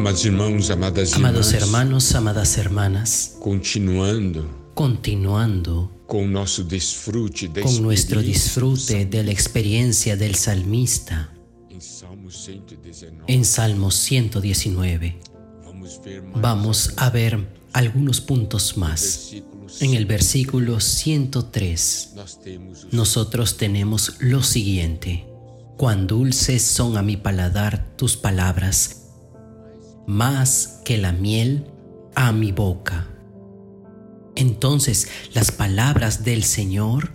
Amados irmãos, amadas Amados irmãs, hermanos, amadas hermanas, continuando continuando con nuestro disfrute de la experiencia del salmista em Salmo 119, en Salmo 119, vamos a ver algunos puntos más. En el versículo 103, Nós temos os nosotros tenemos lo siguiente. Cuán dulces son a mi paladar tus palabras, más que la miel a mi boca. Entonces las palabras del Señor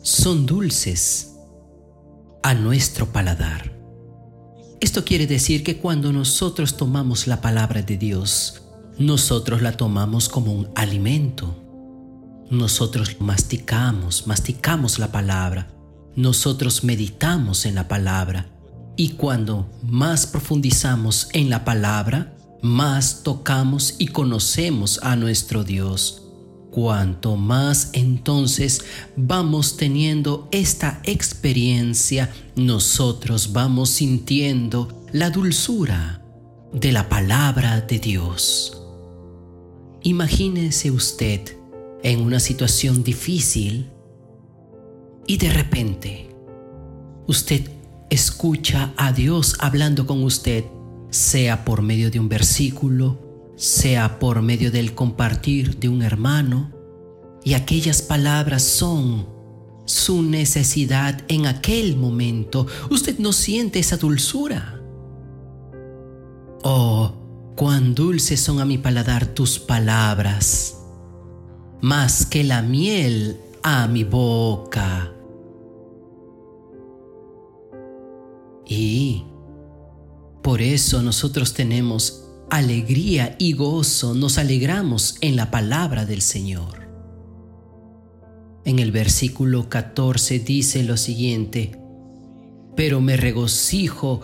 son dulces a nuestro paladar. Esto quiere decir que cuando nosotros tomamos la palabra de Dios, nosotros la tomamos como un alimento. Nosotros masticamos, masticamos la palabra. Nosotros meditamos en la palabra. Y cuando más profundizamos en la palabra, más tocamos y conocemos a nuestro Dios. Cuanto más entonces vamos teniendo esta experiencia, nosotros vamos sintiendo la dulzura de la palabra de Dios. Imagínese usted en una situación difícil y de repente usted escucha a Dios hablando con usted, sea por medio de un versículo, sea por medio del compartir de un hermano, y aquellas palabras son su necesidad en aquel momento. Usted no siente esa dulzura. Oh, cuán dulces son a mi paladar tus palabras, más que la miel a mi boca. Y por eso nosotros tenemos alegría y gozo, nos alegramos en la palabra del Señor. En el versículo 14 dice lo siguiente, pero me regocijo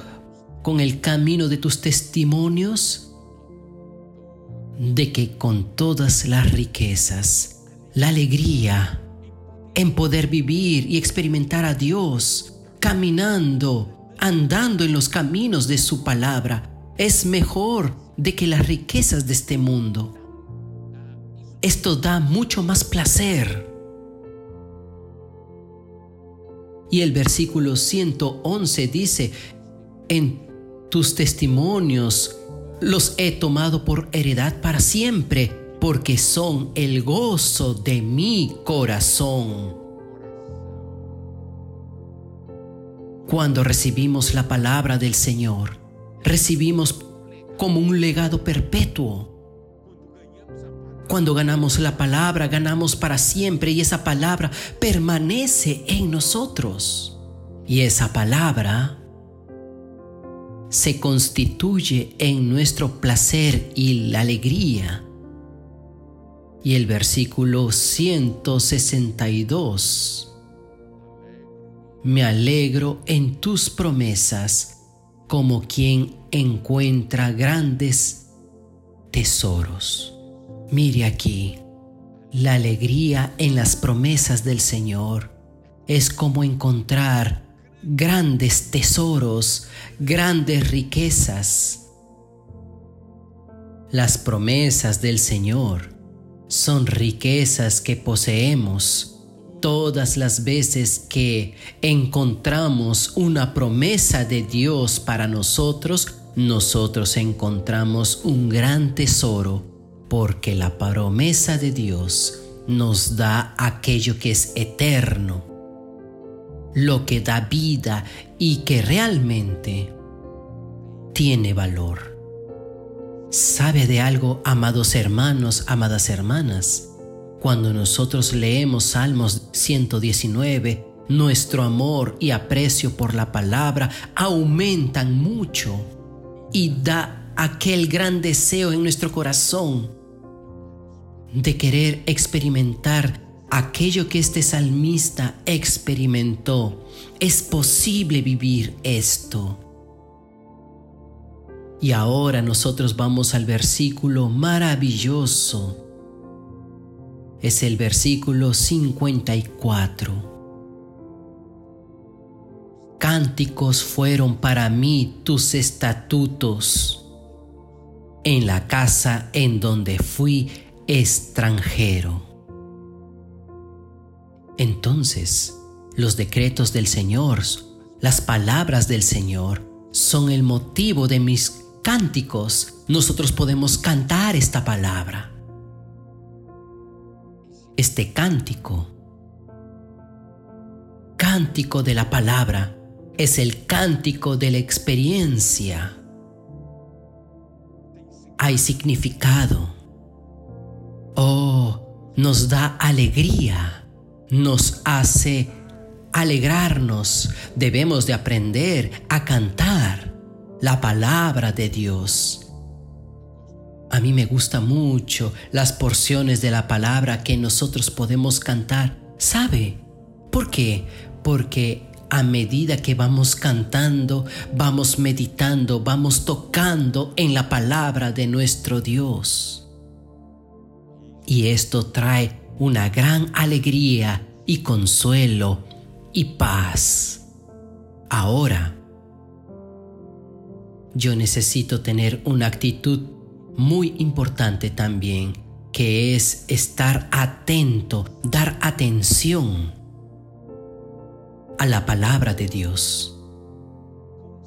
con el camino de tus testimonios, de que con todas las riquezas, la alegría en poder vivir y experimentar a Dios, caminando, andando en los caminos de su palabra, es mejor de que las riquezas de este mundo. Esto da mucho más placer. Y el versículo 111 dice, en tus testimonios los he tomado por heredad para siempre, porque son el gozo de mi corazón. Cuando recibimos la palabra del Señor, recibimos como un legado perpetuo. Cuando ganamos la palabra, ganamos para siempre y esa palabra permanece en nosotros. Y esa palabra se constituye en nuestro placer y la alegría. Y el versículo 162. Me alegro en tus promesas como quien encuentra grandes tesoros. Mire aquí, la alegría en las promesas del Señor es como encontrar grandes tesoros, grandes riquezas. Las promesas del Señor son riquezas que poseemos todas las veces que encontramos una promesa de Dios para nosotros, nosotros encontramos un gran tesoro, porque la promesa de Dios nos da aquello que es eterno, lo que da vida y que realmente tiene valor. ¿Sabe de algo, amados hermanos, amadas hermanas? Cuando nosotros leemos Salmos 119, nuestro amor y aprecio por la palabra aumentan mucho y da aquel gran deseo en nuestro corazón de querer experimentar aquello que este salmista experimentó. Es posible vivir esto. Y ahora nosotros vamos al versículo maravilloso es el versículo 54. Cánticos fueron para mí tus estatutos. en la casa en donde fui extranjero. Entonces, los decretos del Señor, las palabras del Señor, son el motivo de mis cánticos. Nosotros podemos cantar esta palabra. Este cántico, cántico de la palabra, es el cántico de la experiencia. Hay significado. Oh, nos da alegría, nos hace alegrarnos. Debemos de aprender a cantar la palabra de Dios. A mí me gusta mucho las porciones de la palabra que nosotros podemos cantar. ¿Sabe? ¿Por qué? Porque a medida que vamos cantando, vamos meditando, vamos tocando en la palabra de nuestro Dios. Y esto trae una gran alegría y consuelo y paz. Ahora, yo necesito tener una actitud muy importante también, que es estar atento, dar atención a la palabra de Dios.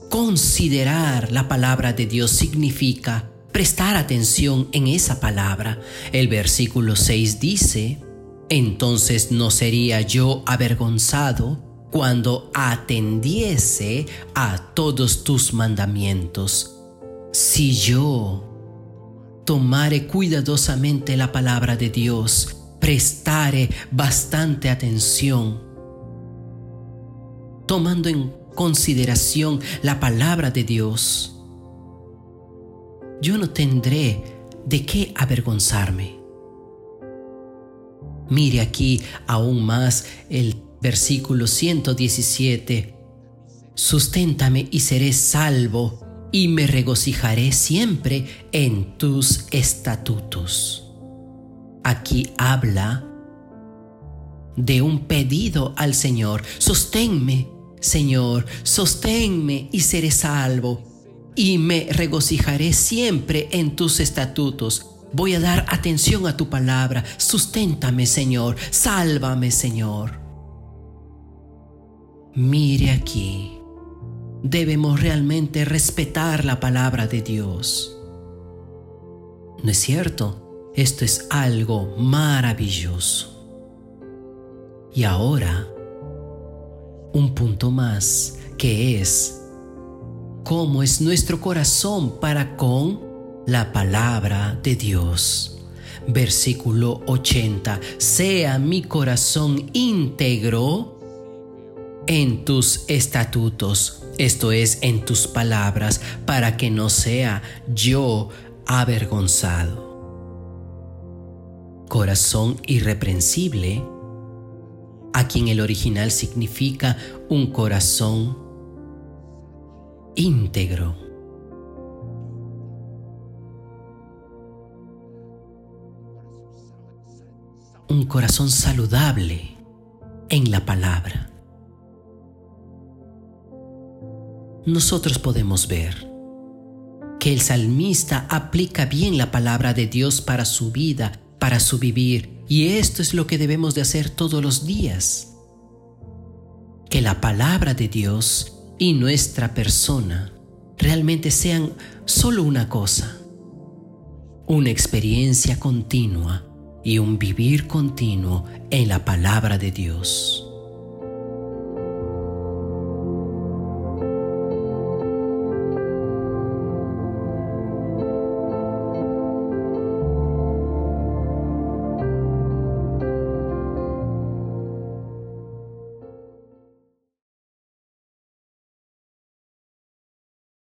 Considerar la palabra de Dios significa prestar atención en esa palabra. El versículo 6 dice, entonces no sería yo avergonzado cuando atendiese a todos tus mandamientos. Si yo tomare cuidadosamente la palabra de Dios, prestare bastante atención, tomando en consideración la palabra de Dios, yo no tendré de qué avergonzarme. Mire aquí aún más el versículo 117. Susténtame y seré salvo y me regocijaré siempre en tus estatutos. Aquí habla de un pedido al Señor. Sosténme, Señor, sosténme y seré salvo y me regocijaré siempre en tus estatutos. Voy a dar atención a tu palabra. Susténtame, Señor. Sálvame, Señor. Mire aquí. Debemos realmente respetar la palabra de Dios. ¿No es cierto? Esto es algo maravilloso. Y ahora, un punto más que es cómo es nuestro corazón para con la palabra de Dios. Versículo 80. Sea mi corazón íntegro en tus estatutos, esto es, en tus palabras, para que no sea yo avergonzado. Corazón irreprensible, aquí en el original significa un corazón íntegro. un corazón saludable en la palabra. Nosotros podemos ver que el salmista aplica bien la palabra de Dios para su vida, para su vivir, y esto es lo que debemos de hacer todos los días. Que la palabra de Dios y nuestra persona realmente sean solo una cosa, una experiencia continua y un vivir continuo en la palabra de Dios.